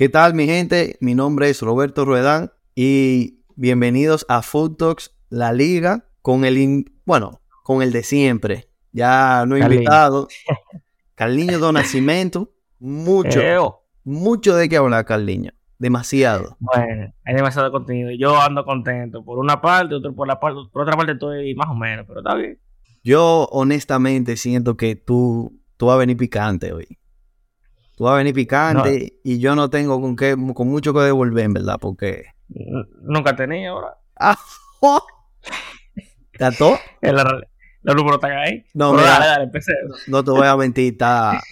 ¿Qué tal, mi gente? Mi nombre es Roberto Ruedán y bienvenidos a Food Talks, la liga, con el, in- bueno, con el de siempre. Ya no he Carliño. invitado. Carliño Don Nacimiento. Mucho, Eo. mucho de qué hablar, Carliño. Demasiado. Bueno, hay demasiado contenido. Yo ando contento. Por una parte, otro por la parte, por otra parte estoy más o menos, pero está bien. Yo honestamente siento que tú, tú vas a venir picante hoy. Tú vas a venir picante y yo no tengo con qué, con mucho que devolver, en verdad, porque... Nunca tenía ahora. ¡Ah! ¡Oh! ¿Está todo? El- Los números están ahí. No, mira. dale, dale, empecé. No te voy a mentir, está...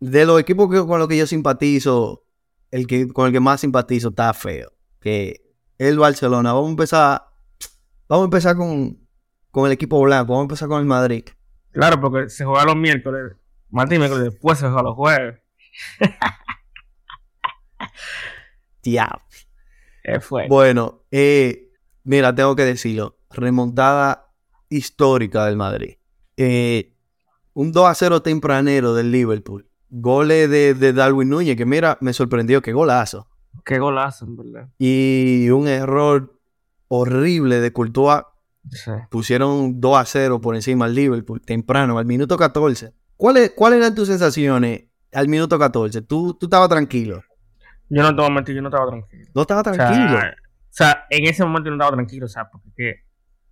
De los equipos que- con los que yo simpatizo, el que, con el que más simpatizo está feo. Que el Barcelona. Vamos a empezar... Vamos a empezar con, con el equipo blanco. Vamos a empezar con el Madrid. Claro, porque se juega los miércoles. Martín miércoles, después se juega los jueves. Diablo. ¿Qué fue? Bueno, eh, mira, tengo que decirlo. Remontada histórica del Madrid. Eh, un 2 a 0 tempranero del Liverpool. Goles de, de Darwin Núñez, que mira, me sorprendió, qué golazo. Qué golazo, en verdad. Y un error horrible de Courtois. Sí. Pusieron 2 a 0 por encima al Liverpool, temprano, al minuto 14. ¿Cuáles cuáles eran tus sensaciones al minuto 14? ¿Tú, tú estabas tranquilo? Yo no te voy a mentir, yo no estaba tranquilo. No O sea, tranquilo. o sea, en ese momento yo no estaba tranquilo, o sea, porque que,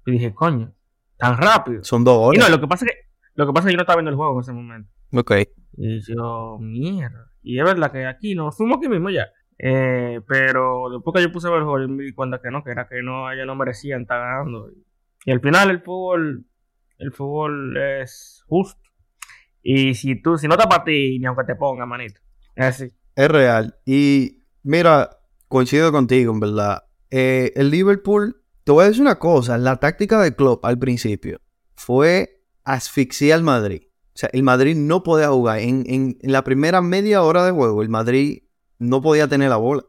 yo dije, coño, tan rápido. Son dos Y goles. no, lo que pasa es que, lo que pasa es que yo no estaba viendo el juego en ese momento. Ok. Y yo, mierda. Y es verdad que aquí nos fuimos aquí mismo ya. Eh, pero después que yo puse a ver el juego, yo me di cuenta que no, que era que no, ellos no merecían estar ganando. Y al final el fútbol, el fútbol es justo. Y si tú, si no para ti, ni aunque te ponga, manito. Es así. Es real. Y mira, coincido contigo, en verdad. Eh, el Liverpool, te voy a decir una cosa, la táctica de Klopp al principio fue asfixiar al Madrid. O sea, el Madrid no podía jugar. En, en- la primera media hora de juego, el Madrid no podía tener la bola.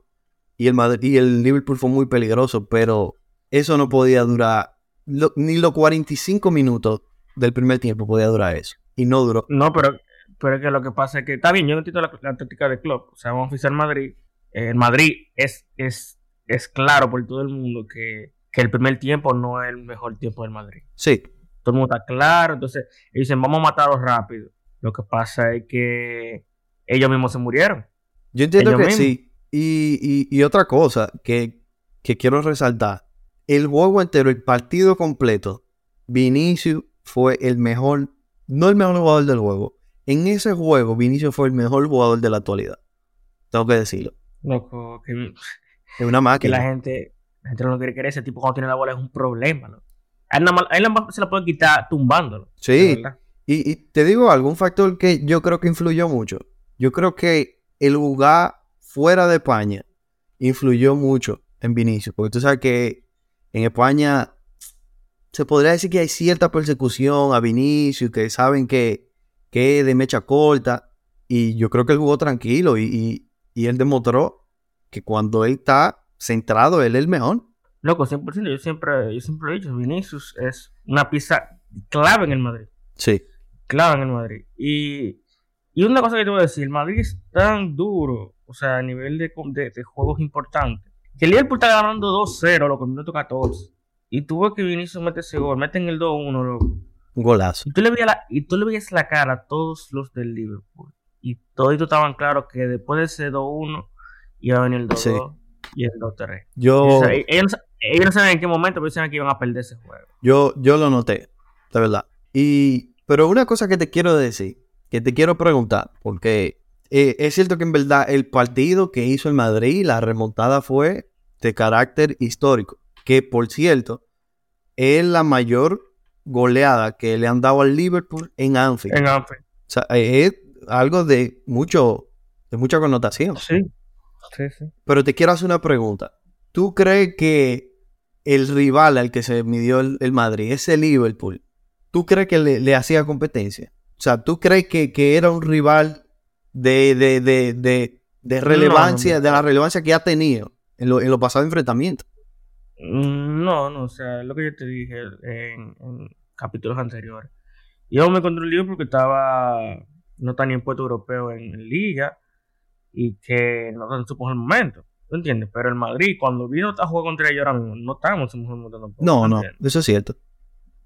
Y el, Madrid, y el Liverpool fue muy peligroso, pero eso no podía durar, ni los 45 minutos del primer tiempo podía durar eso. Y no duró. No, pero, pero es que lo que pasa es que está bien, yo no entiendo la, la táctica de club. O sea, vamos a oficiar Madrid. Eh, el Madrid es, es, es claro por todo el mundo que, que el primer tiempo no es el mejor tiempo del Madrid. Sí, Todo el mundo está claro. Entonces, ellos dicen, vamos a matarlos rápido. Lo que pasa es que ellos mismos se murieron. Yo entiendo Ellos que mismos. sí. Y, y- y otra cosa que, que quiero resaltar. El juego entero, el partido completo, Vinicius fue el mejor, no el mejor jugador del juego. En ese juego, Vinicius fue el mejor jugador de la actualidad. Tengo que decirlo. Loco, que, Es una que máquina. la gente, la gente no quiere querer. Ese tipo cuando tiene la bola es un problema. ¿no? A él, a él se la pueden quitar tumbándolo. Sí. y te digo algo, un factor que yo creo que influyó mucho. Yo creo que el jugar fuera de España influyó mucho en Vinicius. Porque tú sabes que en España se podría decir que hay cierta persecución a Vinicius, que saben que, que es de mecha corta. Y yo creo que él jugó tranquilo y, y- y él demostró que cuando él está centrado, él es el mejor. Loco, 100%. Yo siempre, yo siempre lo he dicho, Vinicius es una pieza clave en el Madrid. Sí. Clave en el Madrid. Y, y una cosa que te voy a decir, el Madrid es tan duro, o sea, a nivel de, de, de juegos importantes, que el Liverpool está ganando 2-0, loco, en el minuto 14. Y tuvo que Vinicius mete ese gol, meten el 2-1, loco. Un golazo. Y tú, le veías la, y tú le veías la cara a todos los del Liverpool. Y todos estaban claros que después de ese 2-1 iba a venir el 2-2 Sí. y el 2-3. Yo, O sea, ellos, ellos no saben en qué momento, pero saben que iban a perder ese juego. Yo, yo lo noté, de verdad. Y, pero una cosa que te quiero decir, que te quiero preguntar, porque eh, es cierto que en verdad el partido que hizo el Madrid, la remontada fue de carácter histórico, que por cierto, es la mayor goleada que le han dado al Liverpool en Anfield. En Anfield. O sea, es algo de mucho, de mucha connotación. Sí, sí, sí. Pero te quiero hacer una pregunta. ¿Tú crees que el rival al que se midió el, el Madrid, ese Liverpool, ¿tú crees que le, le hacía competencia? O sea, ¿tú crees que, que era un rival de, de, de, de, relevancia, no. de la relevancia que ha tenido en, lo- en los pasados enfrentamientos? Mm, No, no, o sea, lo que yo te dije en, en capítulos anteriores. Yo me encontré un libro porque estaba no tan ni en puesto europeo en, en liga. y que no en su mejor momento. ¿Tú entiendes? Pero el Madrid, cuando vino a jugar contra ellos, ahora no estábamos en su mejor momento tampoco. No, no, eso es cierto.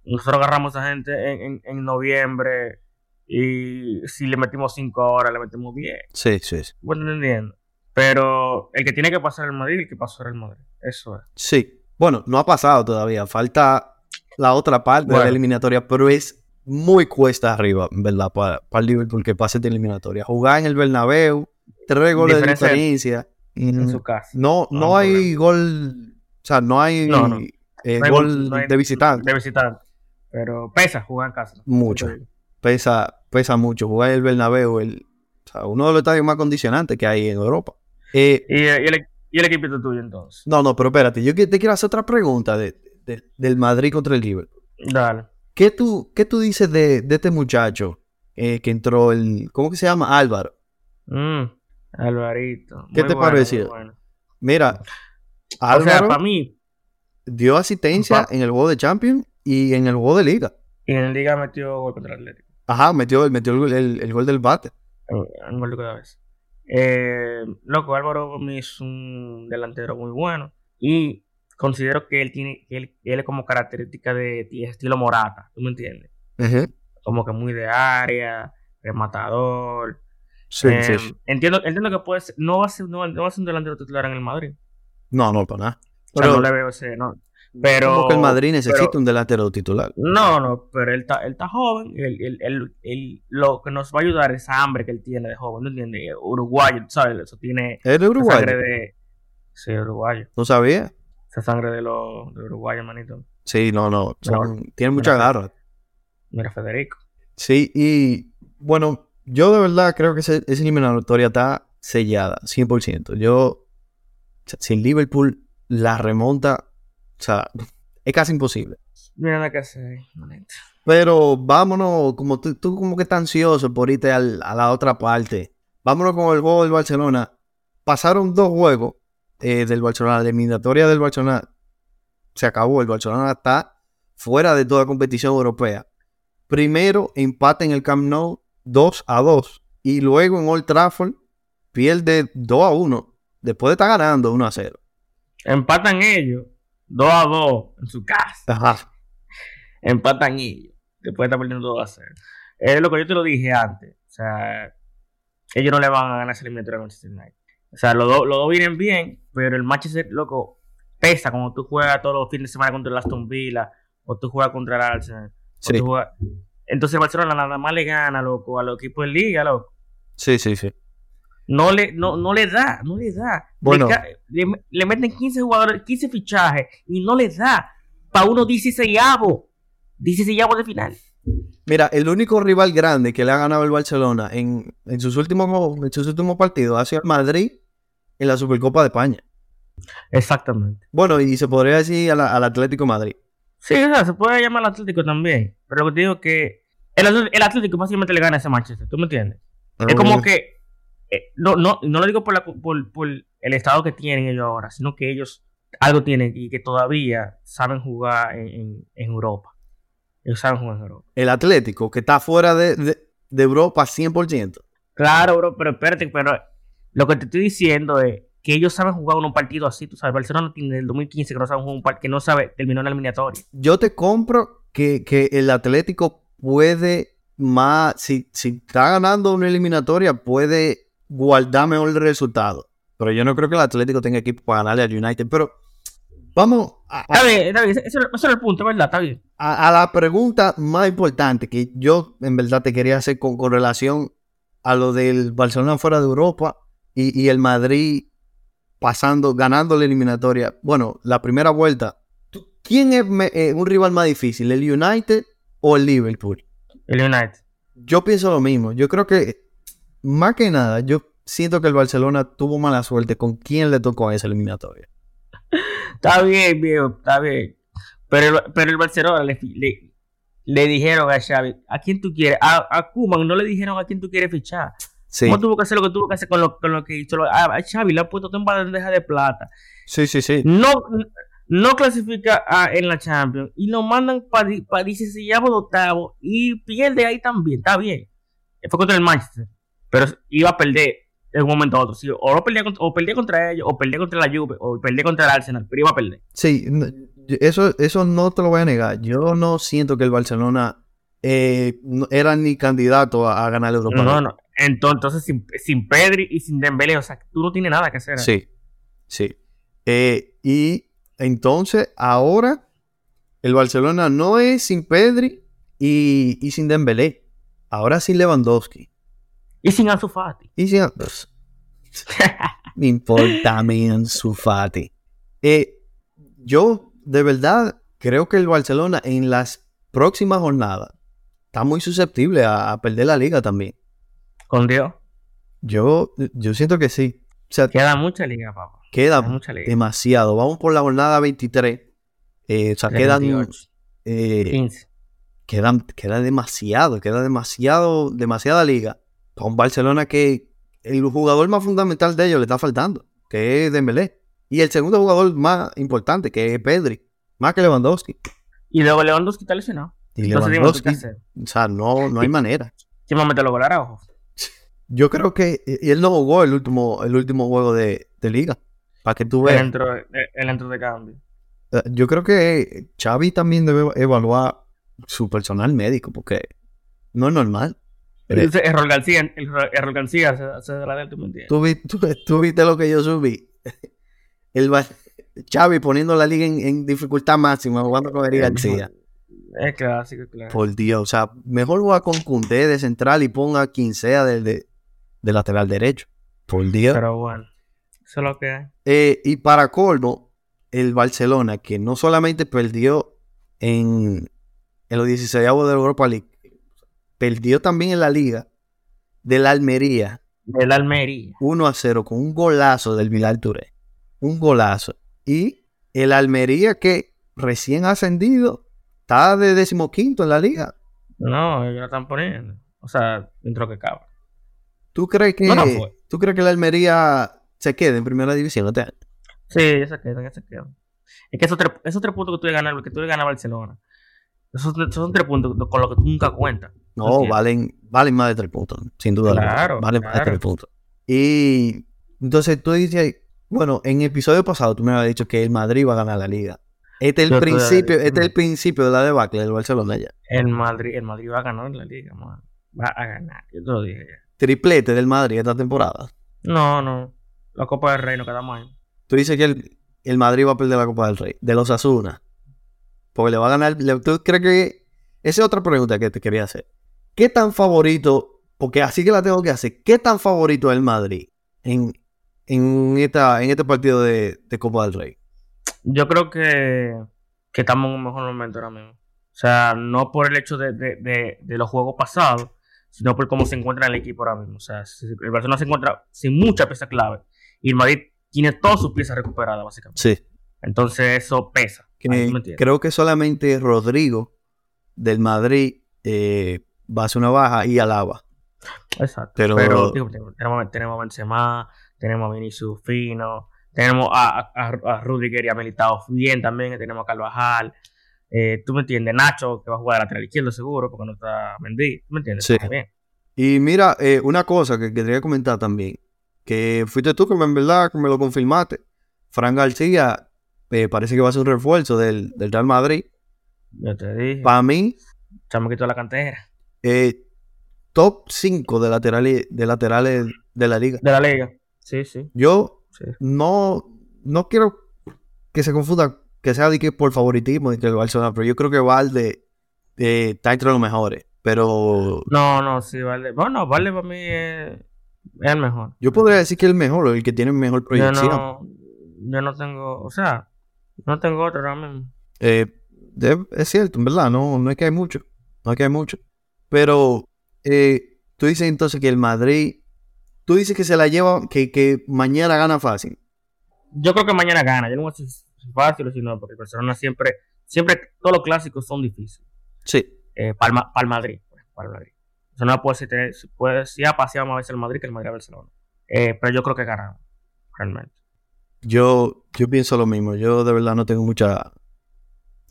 Nosotros agarramos a esa gente en, en, en noviembre y si le metimos 5 horas, le metimos 10. Sí, sí, sí. Bueno, entendiendo. Pero el que tiene que pasar el Madrid, el que pasó era el Madrid. Eso es. Sí. Bueno, no ha pasado todavía. Falta la otra parte de la eliminatoria, pero es muy cuesta arriba, en ¿verdad? Para, para el Liverpool que pase de eliminatoria. Jugar en el Bernabéu, tres goles de Diferencia de- diferencia. En Mm, su casa. No, No no hay gol, o sea, no hay, No, no. eh, hay gol hay- de visitante. De visitante. Pero pesa jugar en casa. Mucho. Pesa, pesa mucho. Jugar en el Bernabéu, el, o sea, uno de los estadios más condicionantes que hay en Europa. Eh, ¿Y, y el, y el equipito tuyo entonces. no, no, pero espérate, yo te quiero hacer otra pregunta de, de- del Madrid contra el Liverpool. Dale. ¿Qué tú, qué tú dices de, de este muchacho eh, que entró, el, ¿cómo que se llama? Álvaro. Mm, Alvarito. ¿Qué Muy te bueno, pareció? bueno. Mira, O sea, Álvaro para mí, dio asistencia Pa- en el juego de Champions y en el juego de Liga. y en el Liga metió gol contra el Atlético. Ajá, metió, metió el, el- el gol del bate. Un gol de cada vez. Eh, loco, Álvaro mí es un delantero muy bueno. Y considero que él tiene, que él, él es como característica de, de estilo Morata, ¿tú me entiendes? Como que muy de área, rematador. Sí, Eh, sí, sí. Entiendo, entiendo que puede ser, no va a ser, no, no va a ser un delantero titular en el Madrid. No, no, para nada. O sea, Pero- no le veo ese, no. Pero. Como que el Madrid necesita pero- un delantero titular. No, no, pero él está, él está joven. Él, él- él- él- lo que nos va a ayudar es esa hambre que él tiene de joven, ¿no entiendes? Uruguayo, ¿sabes? Eso tiene ¿Es de esa Uruguay? sangre de. Sí, uruguayo. No sabía. Esa sangre de los de uruguayos, manito. Sí, no, no. son- Mira, tiene mucha mira, garra. Mira, Federico. Sí, y bueno, yo de verdad creo que ese- esa eliminatoria está sellada, 100%. Yo, sin Liverpool la remonta, sea, es casi imposible. Mira que hacer, manito. Pero vámonos, como tú, tú como que estás ansioso por irte al- a la otra parte. Vámonos con el juego del Barcelona. Pasaron dos juegos eh, del Barcelona, la eliminatoria del Barcelona se acabó. El Barcelona está fuera de toda competición europea. Primero empate en el Camp Nou 2 a 2. Y luego en Old Trafford pierde 2 a 1. Después de estar ganando 1 a 0. Empatan ellos, 2 a 2 en su casa. Ajá. Empatan ellos. Después de estar perdiendo 2 a 0. Es lo que yo te lo dije antes. O sea, ellos no le van a ganar esa eliminatoria a Manchester United. O sea, los dos los dos vienen bien, pero el Manchester, loco, pesa cuando tú juegas todos los fines de semana contra el Aston Villa o tú juegas contra el Arsenal. Sí, juegas- Entonces el Barcelona nada más le gana, loco, a los equipos de liga, loco. sí, sí. sí. No le, no, no le da, no le da. Bueno. Le, meten 15 jugadores, 15 fichajes y no le da. Para uno 16 avos. 16 avos de final. Mira, el único rival grande que le ha ganado el Barcelona en, en sus últimos en sus últimos partidos ha sido el Madrid en la Supercopa de España. Exactamente. Bueno, y se podría decir al Atlético Madrid. Sí, o sea, se puede llamar Atlético también. Pero lo que te digo es que el, Atl- el Atlético básicamente le gana a ese Manchester. ¿Tú me entiendes? Es como que. Eh, no, no, no lo digo por, la, por, por el estado que tienen ellos ahora, sino que ellos algo tienen y que todavía saben jugar en, en- en Europa. Ellos saben jugar en Europa. el Atlético, que está fuera de, de- de Europa 100%. Claro, bro, pero espérate, pero lo que te estoy diciendo es que ellos saben jugar un partido así, tú sabes. Barcelona tiene el 2015 que no sabe jugar un partido, que no sabe, terminó en la eliminatoria. Yo te compro que, que el Atlético puede más, si, si está ganando una eliminatoria, puede guardar mejor el resultado. Pero yo no creo que el Atlético tenga equipo para ganarle al United. Pero vamos a, a- Está bien, está bien, ese, ese era el punto, ¿verdad? Está bien. a- a la pregunta más importante que yo en verdad te quería hacer con, con relación a lo del Barcelona fuera de Europa y, y el Madrid pasando, ganando la eliminatoria. Bueno, la primera vuelta. ¿tú- ¿Quién es me- eh, un rival más difícil, el United o el Liverpool? El United. Yo pienso lo mismo. Yo creo que, más que nada, yo siento que el Barcelona tuvo mala suerte con quién le tocó a esa eliminatoria. Está bien, viejo, está bien. Pero el, pero el Barcelona le, fi- le, le dijeron a Xavi, ¿a quién tú quieres? A, a Koeman no le dijeron a quién tú quieres fichar. Sí, ¿Cómo tuvo que hacer lo que tuvo que hacer con lo, con lo que hizo? A, Xavi le ha puesto en bandeja de plata. sí, sí, sí. No, no clasifica a- en la Champions y lo mandan para pa 16 de octavo y pierde ahí también. Está bien. Fue contra el Manchester. Pero iba a perder. en un momento a otro. Sí, o, no perdía, contra- o perdía contra ellos, o perdía contra la Juve, o perdía contra el Arsenal, pero iba a perder. Sí, eso, eso no te lo voy a negar. Yo no siento que el Barcelona eh, no- era ni candidato a, a ganar el Europa No, League. no. Entonces, sin Pedri y sin Dembélé, o sea, tú no tienes nada que hacer. Sí, sí. Eh, y entonces, ahora, el Barcelona no es sin Pedri y, y sin Dembélé. Ahora sin Lewandowski. Y sin Ansu Fati. Y sin... Me importa a mí Ansu Fati. Eh, yo, de verdad, creo que el Barcelona en las próximas jornadas está muy susceptible a, a perder la liga también. Con Dios. Yo, yo siento que sí. O sea, Queda mucha liga, papá. queda Queda mucha liga. demasiado. Vamos por la jornada 23. Eh, o sea, quedan, 38, eh, 15. quedan, queda demasiado, queda demasiado, demasiada liga. Para un Barcelona que el jugador más fundamental de ellos le está faltando, que es Dembélé. Y el segundo jugador más importante, que es Pedri, más que Lewandowski. Y luego Lewandowski está lesionado. Y Entonces, o sea, no, no hay manera. ¿Quién va a meter los goles ojo? Yo creo que y él no jugó el último, el último juego de, de liga. Para que tú veas. entró, él- él entró de cambio. Eh, Yo creo que Xavi también debe evaluar su personal médico, porque no es normal. Eh, Entonces, Errol García, el, Errol García se, se de del, ¿tú me entiendes? ¿Tú, vi- tú- tú viste lo que yo subí. El Xavi poniendo la liga en, en dificultad máxima, jugando con Eric García. Es clásico, claro. Por Dios, o sea, mejor juega con Cundé de central y ponga quien sea de, de- de lateral derecho. Por Dios. Pero bueno, eso es lo que hay. Eh, y para colmo, el Barcelona, que no solamente perdió en, en los 16 de la Europa League, perdió también en la liga de la Almería De la Almería. 1 a 0 con un golazo del Vilar Touré. Un golazo. Y el Almería que recién ascendido está de decimoquinto en la liga. No, ellos la están poniendo. O sea, dentro que cabe. ¿Tú crees que, No, no fue. ¿tú crees que el Almería se quede en primera división este año? Sí, ya se quedan, ya se quedan. Es que esos tres, esos tres puntos que tú le ganas, que tú le ganas a Barcelona, esos, esos son tres puntos con los que tú nunca cuentas. No, valen, valen más de tres puntos, sin duda. alguna. Claro, Valen más de claro. tres puntos. Y entonces tú dices, bueno, en el episodio pasado tú me habías dicho que el Madrid va a ganar la liga. Este es el Yo principio, este es el principio de la debacle del Barcelona ya. El Madrid, el Madrid va a ganar la liga, man. Va a ganar. Yo te lo dije ya. Triplete del Madrid esta temporada. No, no. La Copa del Rey no queda mal. Tú dices que el, el Madrid va a perder la Copa del Rey, de los Asuna. Porque le va a ganar. le- ¿Tú crees que.? Esa es otra pregunta que te quería hacer. ¿Qué tan favorito? Porque así que la tengo que hacer. ¿Qué tan favorito es el Madrid en, en, esta, en este partido de, de Copa del Rey? Yo creo que, que estamos en un mejor momento ahora mismo. O sea, no por el hecho de, de, de, de los juegos pasados, sino por cómo se encuentra el equipo ahora mismo. O sea, el Barcelona se encuentra sin mucha pieza clave y el Madrid tiene todas sus piezas recuperadas, básicamente. Sí. Entonces eso pesa. Que creo que solamente Rodrigo del Madrid eh, va a hacer una baja y Alaba. Exacto. Pero- Pero, digo, tenemos, tenemos a Benzema, tenemos a Vinicius Fino, tenemos a, a, Rudiger y a Militao bien también, tenemos a Carvajal. Eh, tú me entiendes, Nacho, que va a jugar lateral izquierdo seguro, porque no está Mendy. ¿Tú me entiendes? Sí. Bien. Y mira, eh, una cosa que quería comentar también, que fuiste tú que me- en verdad que me lo confirmaste. Fran García eh, parece que va a ser un refuerzo del, del Real Madrid. Yo te dije. Para mí, Chamaquito de la cantera. Eh, top 5 de laterales, de laterales de la liga. De la liga. Sí, sí. Yo sí. no, no quiero que se confunda que sea de que por favoritismo entre el Barcelona, pero yo creo que Valde eh, está entre los mejores. Pero No, no, sí, vale. Bueno, vale para mí es, es el mejor. yo podría decir que el mejor, el que tiene mejor Yo proyección. no, yo no tengo, o sea, no tengo otro ahora mismo. Eh, de- es cierto, en verdad, no, no es que hay mucho. No es que hay mucho. Pero eh, tú dices entonces que el Madrid, tú dices que se la lleva, que, que mañana gana fácil. Yo creo que mañana gana. Yo no voy a decir fácil o si no, porque el Barcelona siempre, siempre, todos los clásicos son difíciles. Sí. Eh, para, para el Madrid, pues, para el Madrid. O sea, no puede ser, tener- puede, si ha paseado más veces el Madrid que el Madrid a Barcelona. Eh, pero yo creo que ganamos, realmente. Yo, yo pienso lo mismo. Yo de verdad no tengo mucha,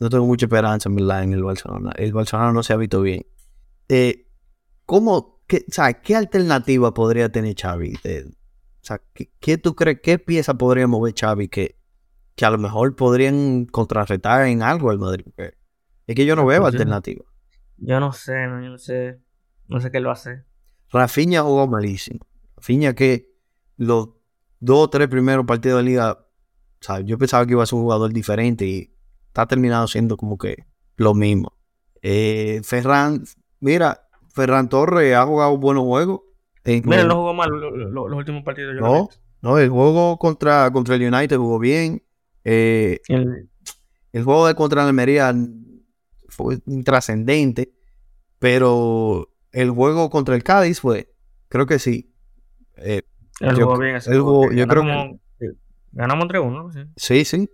no tengo mucha esperanza en verdad en el Barcelona. El Barcelona no se ha visto bien. Eh, ¿Cómo, qué, sabes, qué alternativa podría tener Xavi O sea, ¿qué, qué tú crees? ¿Qué pieza podría mover Xavi que, que a lo mejor podrían contrarrestar en algo al Madrid? Es que yo no veo Pues yo- alternativa. Yo no sé, no, yo no sé. No sé qué lo hace. Rafinha jugó malísimo. Rafinha que los dos o tres primeros partidos de liga, o sea, yo pensaba que iba a ser un jugador diferente y está terminado siendo como que lo mismo. Eh, Ferran, mira, Ferran Torres ha jugado buenos juegos. Mira, no jugó mal lo- lo- los últimos partidos. No, no, el juego contra, contra el United jugó bien. Eh, El- el juego de contra el Almería fue intrascendente, pero el juego contra el Cádiz fue, creo que sí. Eh, él Yo- jugó bien. ese él juego, jugó- que yo creo que- ganamos- sí, Ganamos entre uno, sí. Sí, sí.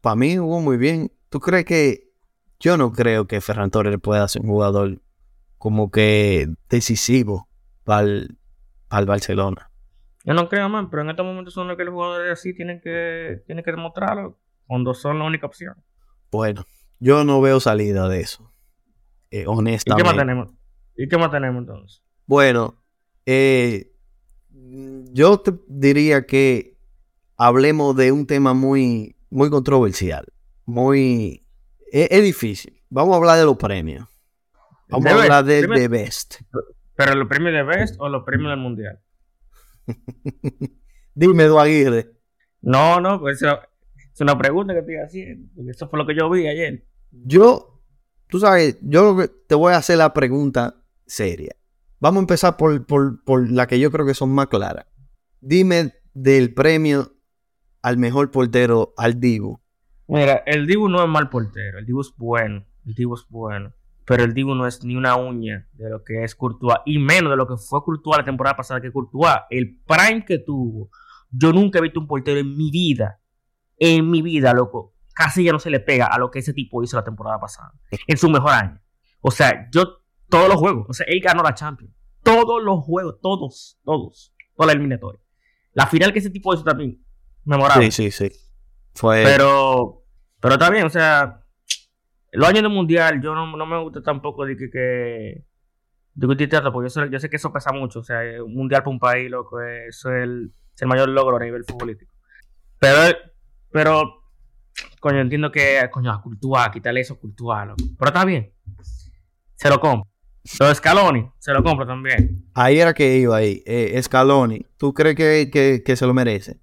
Para mí jugó muy bien. ¿Tú crees que.? Yo no creo que Ferran Torres pueda ser un jugador como que decisivo para el, Barcelona. Yo no creo, man, pero en estos momentos son los que los jugadores así tienen que, tienen que demostrarlo cuando son la única opción. Bueno, yo no veo salida de eso. eh, ¿Y qué honestamente. más tenemos? ¿Y qué más tenemos entonces? Bueno, eh, yo te diría que hablemos de un tema muy, muy controversial. Muy. Es, es difícil. Vamos a hablar de los premios. Vamos a hablar de, de Best. ¿Pero los premios de Best o los premios del Mundial? Dime, Edu Aguirre. No, no, pues es una pregunta que estoy haciendo. Eso fue lo que yo vi ayer. Yo, tú sabes, yo te voy a hacer la pregunta seria. Vamos a empezar por, por, por la que yo creo que son más claras. Dime del premio al mejor portero al Dibu. Mira, el Dibu no es mal portero. El Dibu es bueno. El Dibu es bueno. Pero el Dibu no es ni una uña de lo que es Courtois. Y menos de lo que fue Courtois la temporada pasada. Que Courtois, el prime que tuvo. Yo nunca he visto un portero en mi vida. En mi vida, loco. Casi ya no se le pega a lo que ese tipo hizo la temporada pasada. En su mejor año. O sea, yo, todos los juegos. O sea, él ganó la Champions. Todos los juegos. Todos. Todos. Toda la eliminatoria. La final que ese tipo hizo también. Memorable. Sí, sí, sí. Fue. Pero, pero está bien, o sea, los años de mundial, yo no, no me gusta tampoco de que, que discutir tanto, porque yo sé, yo sé que eso pesa mucho. O sea, un mundial para un país, loco, eso es el, es el mayor logro a nivel futbolístico. Pero, pero, coño, entiendo que, coño, a Courtois, quitarle eso a loco. Pero está bien, se lo compro. Lo de Scaloni, se lo compro también. Ahí era que iba ahí. Eh, Scaloni. ¿Tú crees que, que- que se lo merece?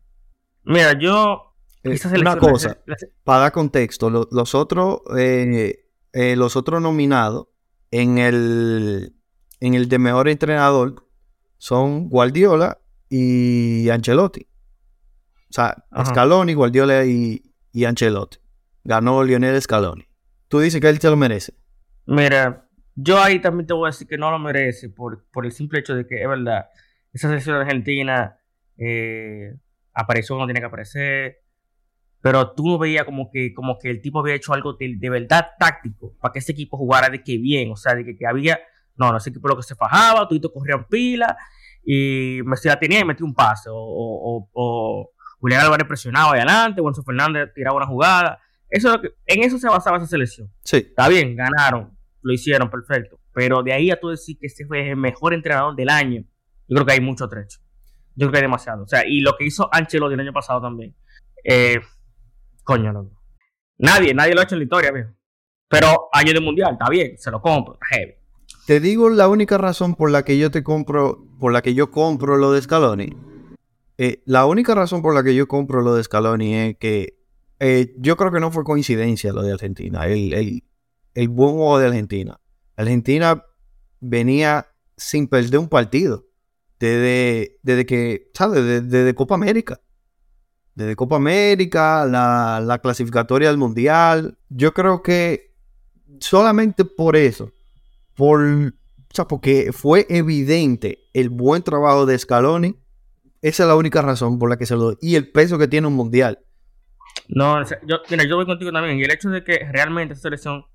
Mira, yo. Eh, una cosa, para dar contexto, lo- los otros eh, eh, los otros nominados en el en el de mejor entrenador son Guardiola y Ancelotti. O sea, Ajá. Scaloni, Guardiola y, y Ancelotti. Ganó Lionel Scaloni. Tú dices que él se lo merece. Mira, yo ahí también te voy a decir que no lo merece por, por el simple hecho de que es verdad, esa selección Argentina apareció cuando tenía que aparecer, pero tú no veías como que, como que el tipo había hecho algo de, de verdad táctico para que ese equipo jugara de que bien, o sea, de que, que había, no, no, ese equipo lo que se fajaba, todito corrían pila y Messi la tenía y metía un pase, o, o, o, o Julián Álvarez presionaba adelante, Juanzo Fernández tiraba una jugada, eso es lo que, en eso se basaba esa selección. Sí. Está bien, ganaron, lo hicieron, perfecto. Pero de ahí a tú decir que ese fue el mejor entrenador del año, yo creo que hay mucho trecho. Yo creo que hay demasiado. O sea, y lo que hizo Ancelotti el año pasado también. Eh, coño, loco. Nadie, nadie lo ha hecho en la historia, viejo. Pero año de mundial, está bien, se lo compro, está heavy. Te digo la única razón por la que yo te compro, por la que yo compro lo de Scaloni. Eh, la única razón por la que yo compro lo de Scaloni es que eh, yo creo que no fue coincidencia lo de Argentina. El, el- el buen juego de Argentina. Argentina venía sin perder un partido. Desde, desde que, ¿sabes? Desde, desde Copa América. Desde Copa América, la, la clasificatoria del Mundial. Yo creo que solamente por eso por, o sea, porque fue evidente el buen trabajo de Scaloni. Esa es la única razón por la que se lo doy. Y el peso que tiene un mundial. No, yo, mira, yo voy contigo también. Y el hecho de que realmente esa selección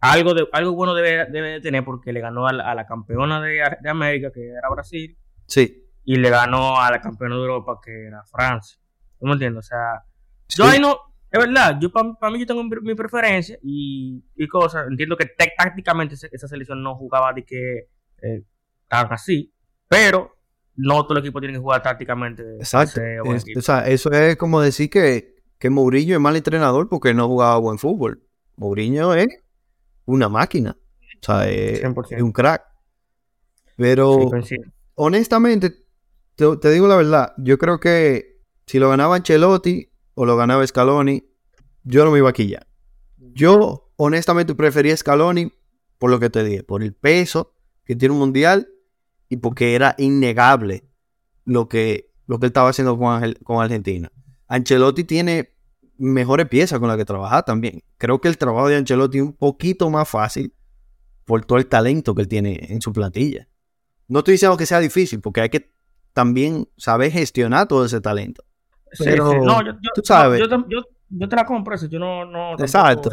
algo, de, algo bueno debe, debe de tener porque le ganó a la, a la campeona de, de América, que era Brasil, Sí. y le ganó a la campeona de Europa, que era Francia. ¿Tú me entiendes? O sea, Sí. yo ahí no, es verdad, yo para mí yo tengo mi, mi preferencia y, y cosas. Entiendo que te- tácticamente esa selección no jugaba de que eh, tan así, pero no todo el equipo tiene que jugar tácticamente. Exacto. Es- o sea, eso es como decir que, que Mourinho es mal entrenador porque no jugaba buen fútbol. Mourinho es una máquina. O sea, es, 100%. es un crack. Pero Sí, honestamente, te, te digo la verdad, yo creo que si lo ganaba Ancelotti o lo ganaba Scaloni, yo no me iba a quillar. Yo honestamente prefería Scaloni por lo que te dije, por el peso que tiene un mundial y porque era innegable lo que, lo que él estaba haciendo con, con Argentina. Ancelotti tiene mejores piezas con las que trabajar también. Creo que el trabajo de Ancelotti es un poquito más fácil por todo el talento que él tiene en su plantilla. No estoy diciendo que sea difícil, porque hay que también saber gestionar todo ese talento. Sí, pero, sí. No, yo, yo, tú sabes. Yo, yo, te la compro eso. Yo no. no tampoco- Exacto.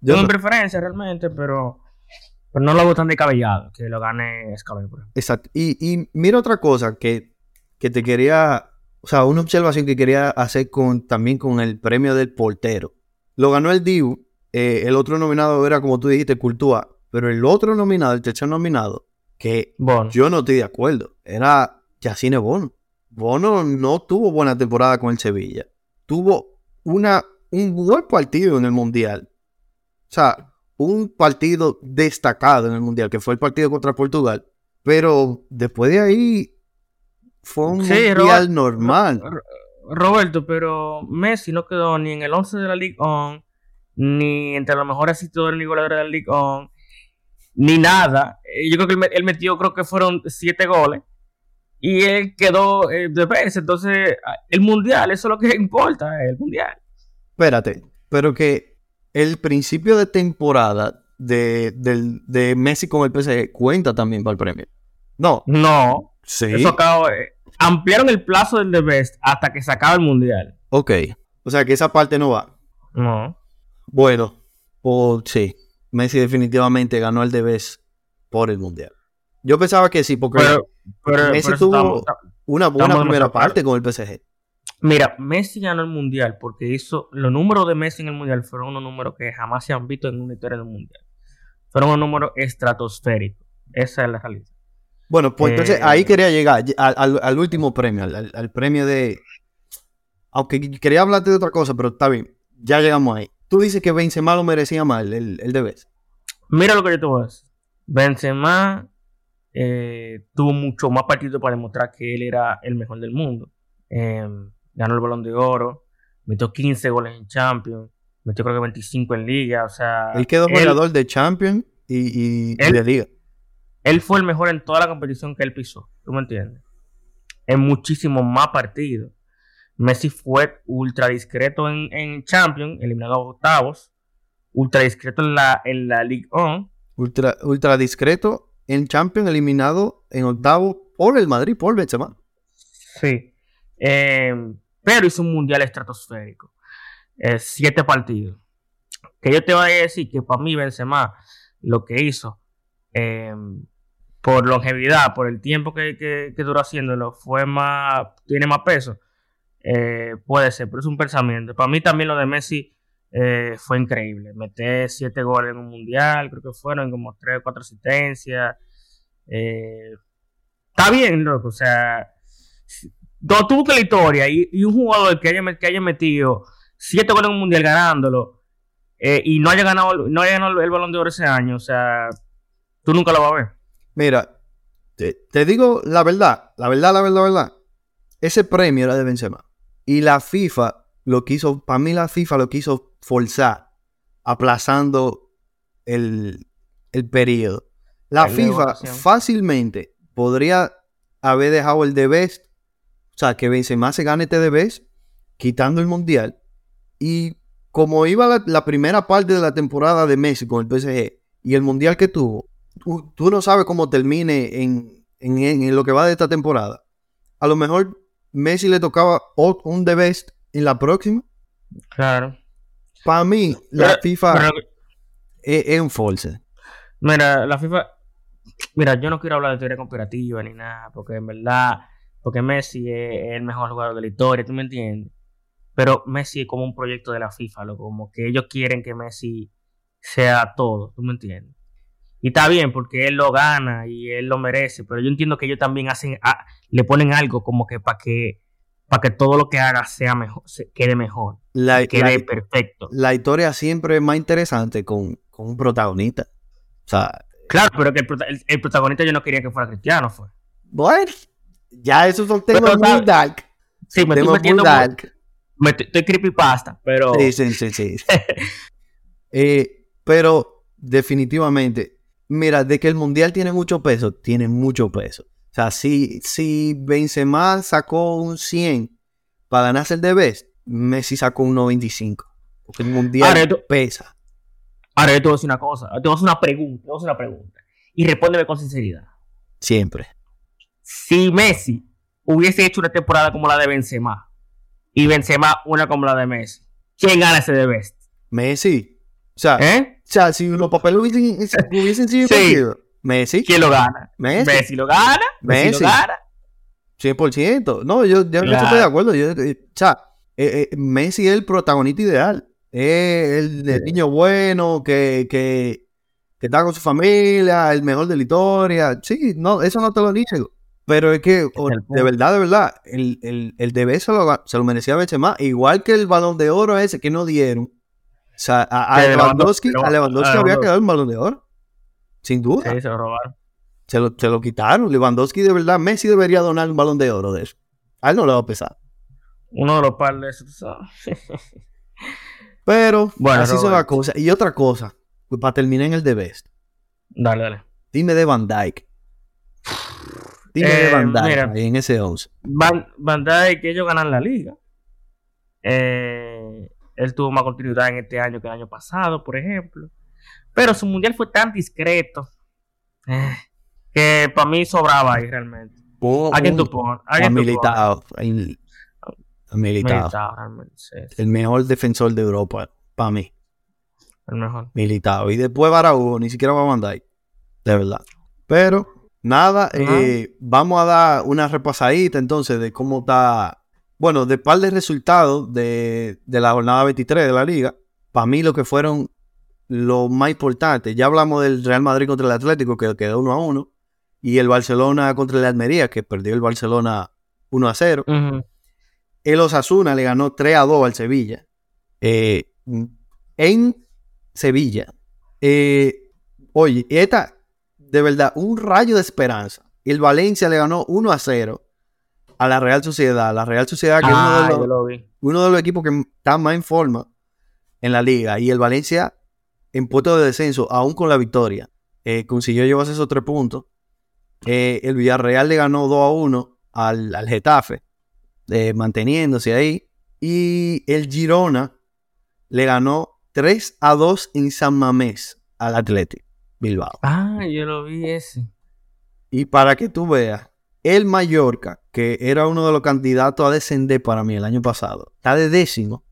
yo te- no- preferencia realmente, pero, pero no lo hago tan descabellado que lo gane ejemplo. Exacto. Y, y mira otra cosa que, que te quería, o sea, una observación que quería hacer con, también con el premio del portero. Lo ganó el Diu, eh, el otro nominado era, como tú dijiste, Courtois, pero el otro nominado, el tercer nominado, que Bueno, yo no estoy de acuerdo, era Yacine Bono. Bono no tuvo buena temporada con el Sevilla. Tuvo una, un buen partido en el Mundial. O sea, un partido destacado en el Mundial, que fue el partido contra Portugal. Pero después de ahí fue un Sí, Mundial Robert- normal. Ro- Roberto, pero Messi no quedó ni en el 11 de la League On, ni entre los mejores asistidores ni goleadores de la League On, ni nada. Eh, Yo creo que él, me- él metió, creo que fueron siete goles. Y él quedó eh, de vez. Entonces, el mundial, eso es lo que importa, el mundial. Espérate, pero que el principio de temporada de, del- de Messi con el PSG cuenta también para el premio. No, No, sí. eso acabó. eh, ampliaron el plazo del The Best hasta que se acaba el mundial. Ok. O sea que esa parte no va. No. Bueno, pues sí. Messi definitivamente ganó el Debes por el Mundial. Yo pensaba que sí, porque Pero, pero, Messi pero tuvo- estamos- una buena primera parte con el PSG. Mira, Messi ganó el mundial porque hizo los números de Messi en el mundial fueron unos números que jamás se han visto en una historia del mundial. Fueron unos números estratosféricos. Esa es la realidad. Bueno, pues entonces Eh, ahí quería llegar al, al- al último premio, al, premio de... Aunque quería hablarte de otra cosa, pero está bien. Ya llegamos ahí. Tú dices que Benzema lo merecía más el, el, el Debes. Mira lo que yo te voy a decir. Benzema eh, tuvo mucho más partidos para demostrar que él era el mejor del mundo. Eh, ganó el Balón de Oro, metió 15 goles en Champions, metió creo que 25 en Liga. O sea, Él quedó goleador de Champions y, y- y Él- de Liga. él fue el mejor en toda la competición que él pisó. ¿Tú me entiendes? En muchísimos más partidos. Messi fue ultra discreto en, en Champions, eliminado a octavos. Ultra discreto en la, en la League On. Ultra, ultra discreto en Champions, eliminado en octavo por el Madrid, por Benzema. Sí. Eh, pero hizo un mundial estratosférico. Eh, siete partidos. Que yo te voy a decir que para mí Benzema lo que hizo eh, por longevidad, por el tiempo que, que- que duró haciéndolo, fue más, tiene más peso. Puede ser, pero es un pensamiento. Para mí también lo de Messi eh, fue increíble. Meter siete goles en un mundial, creo que fueron como tres o cuatro asistencias. Eh, está bien, loco. O sea, no tuvo que la historia y, un jugador que haya, que haya metido siete goles en un mundial ganándolo eh, y no haya ganado no haya ganado el balón de oro ese año, o sea, tú nunca lo vas a ver. Mira, te, te digo la verdad, la verdad, la verdad, la verdad. Ese premio era de Benzema. Y la FIFA lo quiso, para mí la FIFA lo quiso forzar, aplazando el, el periodo. La de FIFA fácilmente podría haber dejado el de Best, o sea, que Benzema se gane este de Best, quitando el Mundial. Y como iba la, la primera parte de la temporada de Messi con el PSG y el Mundial que tuvo, tú, tú no sabes cómo termine en, en- en lo que va de esta temporada. A lo mejor Messi le tocaba un The Best en la próxima. Claro. Para mí, la Pero- FIFA pero- es, es un false. mira, la FIFA, mira, yo no quiero hablar de teoría conspirativa ni nada, porque en verdad, porque Messi es el mejor jugador de la historia, ¿tú me entiendes? Pero Messi es como un proyecto de la FIFA, loco, como que ellos quieren que Messi sea todo, ¿tú me entiendes? Y está bien porque él lo gana y él lo merece, pero yo entiendo que ellos también hacen, ah, le ponen algo como que para que para que todo lo que haga sea mejor, se quede mejor, La, quede la- perfecto. la historia siempre es más interesante con, con un protagonista. O sea, Claro, pero que el, prota- el- el protagonista yo no quería que fuera cristiano, fue. bueno, ya esos son temas Pero, muy dark. Sí, me estoy metiendo muy- dark. me estoy, estoy creepypasta, pero Sí, sí, sí, sí. Eh, pero definitivamente, mira, de que el mundial tiene mucho peso, tiene mucho peso. O sea, si, si Benzema sacó un 100 para ganarse el de Best, Messi sacó un 95. Porque el mundial Ahora, pesa. ahora yo te voy a decir una cosa, te voy a hacer una pregunta, te voy a hacer una pregunta. Y respóndeme con sinceridad. Siempre. Si Messi hubiese hecho una temporada como la de Benzema y Benzema una como la de Messi, ¿quién gana ese de Best? Messi. O sea, ¿Eh? o sea si los papeles hubiesen, hubiesen sido Sí. Messi. ¿Quién lo gana? Messi. lo gana. Messi, Messi. lo gana. 100%. No, yo, yo Claro. estoy de acuerdo. Yo, eh, o sea, eh, eh, Messi es el protagonista ideal. Es el, el niño bueno que, que, que está con su familia, el mejor de la historia. Sí, no, eso no te lo niego. Pero es que, o- de verdad, de verdad, el, el, el DB se lo, se lo merecía Benzema. Igual que el balón de oro ese que no dieron. O sea, a, a Lewandowski, a Lewandowski a había quedado el balón de oro. Sin duda. Sí, se lo robaron. Se lo, se lo quitaron. Lewandowski, de verdad, Messi debería donar un balón de oro de eso. A él no le va a pesar. Uno de los par de esos, sabes. Pero Bueno, así son las cosas. Y otra cosa, pues, para terminar en el de Best. Dale, dale. Dime de Van Dyke. Dime Eh, de Van Dyke mira. ahí en ese 11. Van, Van que ellos ganan la liga. Eh, él tuvo más continuidad en este año que el año pasado, por ejemplo. Pero su mundial fue tan discreto eh, que para mí sobraba ahí realmente. ¿A quién tú pones? ¿A A ahí- A sí, El mejor defensor de Europa, para mí. el mejor. Militao. Y después Barahú, ni siquiera va Van Dyke. De verdad. Pero, nada, eh, vamos a dar una repasadita entonces de cómo está. Bueno, de par de resultados de, de la jornada 23 de la liga. Para mí, lo que fueron lo más importante. Ya hablamos del Real Madrid contra el Atlético, que quedó 1 a 1. Y el Barcelona contra el Almería, que perdió el Barcelona 1 a 0. Ujú. El Osasuna le ganó 3 a 2 al Sevilla. Eh, en Sevilla. Eh, oye, esta, de verdad, un rayo de esperanza. El Valencia le ganó 1 a 0 a la Real Sociedad. La Real Sociedad, que es uno, Ah, de yo los, lo uno de los equipos que está más en forma en la liga. Y el Valencia, en puesto de descenso, aún con la victoria, eh, consiguió llevarse esos tres puntos. Eh, el Villarreal le ganó 2 a 1 al, al Getafe, eh, manteniéndose ahí. Y el Girona le ganó 3 a 2 en San Mamés al Athletic Bilbao. Ah, yo lo vi ese. Y para que tú veas, el Mallorca, que era uno de los candidatos a descender para mí el año pasado, está de décimo.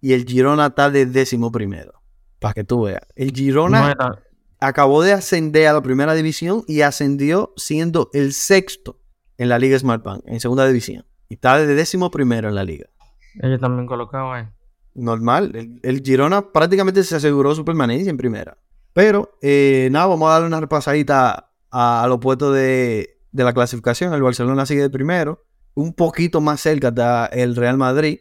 Y el Girona está de décimo primero. Para que tú veas. El Girona No acabó de ascender a la primera división y ascendió siendo el sexto en la Liga Smartbank, en segunda división. Y está de décimo primero en la liga. ellos también colocaban ahí. Normal. El, el Girona prácticamente se aseguró su permanencia en primera. Pero, eh, nada, vamos a darle una repasadita a, a los puestos de, de la clasificación. El Barcelona sigue de primero. Un poquito más cerca está el Real Madrid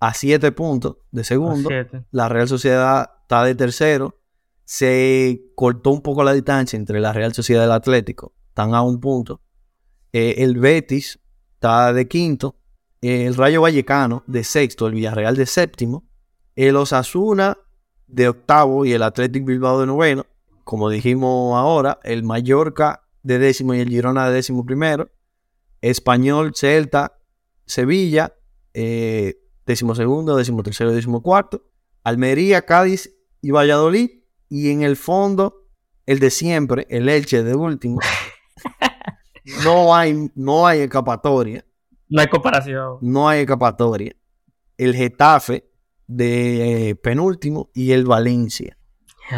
a siete puntos de segundo. La Real Sociedad está de tercero. Se cortó un poco la distancia entre la Real Sociedad y el Atlético. Están a un punto. Eh, el Betis está de quinto. Eh, el Rayo Vallecano de sexto. El Villarreal de séptimo. El Osasuna de octavo y el Athletic Bilbao de noveno. Como dijimos ahora, el Mallorca de décimo y el Girona de décimo primero. Español, Celta, Sevilla, eh, décimo segundo, décimo tercero, décimo cuarto. Almería, Cádiz y Valladolid. Y en el fondo, el de siempre, el Elche de último. No hay, no hay escapatoria. No hay comparación. No hay escapatoria. El Getafe de eh, penúltimo y el Valencia.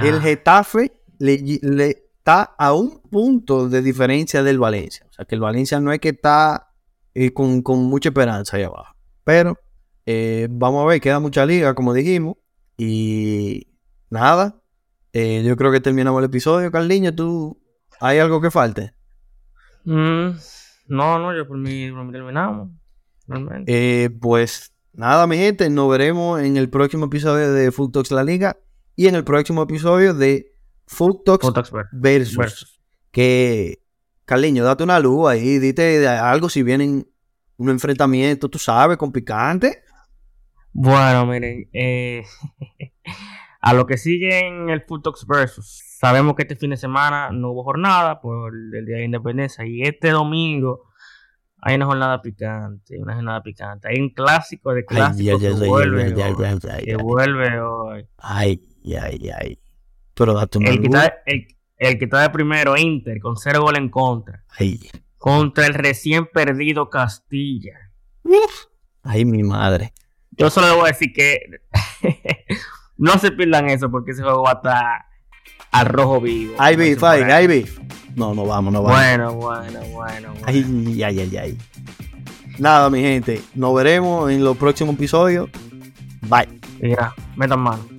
El Getafe le, le está a un punto de diferencia del Valencia. O sea que el Valencia no es que está eh, con, con mucha esperanza ahí abajo. Pero eh, vamos a ver, queda mucha liga, como dijimos. Y nada, eh, yo creo que terminamos el episodio, Carliño. ¿Tú hay algo que falte? Mm, no, no, yo por mí, por mí terminamos. Eh, pues nada, mi gente, nos veremos en el próximo episodio de Food Talks La Liga y en el próximo episodio de Food Talks Food Talks Ver- versus. versus. Que, Carliño, date una luz ahí, dite algo si vienen un enfrentamiento, tú sabes, con picante. Bueno, miren, eh, a lo que sigue en el Food Talks Versus, sabemos que este fin de semana no hubo jornada por el Día de Independencia y este domingo hay una jornada picante, una jornada picante. Hay un clásico de clásicos que vuelve que vuelve hoy. Ay, ay, ay. Pero date El que, está, el, el que está de primero, Inter, con cero gol en contra, Ay, contra el recién perdido Castilla. ay, mi madre. Yo solo le voy a decir que no se pierdan eso porque ese juego va a estar al rojo vivo. Ay, como beef, dicen ay, por ahí. ay, beef. No, no vamos, no vamos. Bueno, bueno, bueno. bueno. Ay, ay, ay, ay. Nada, mi gente. Nos veremos en los próximos episodios. Bye. Mira, metan mano.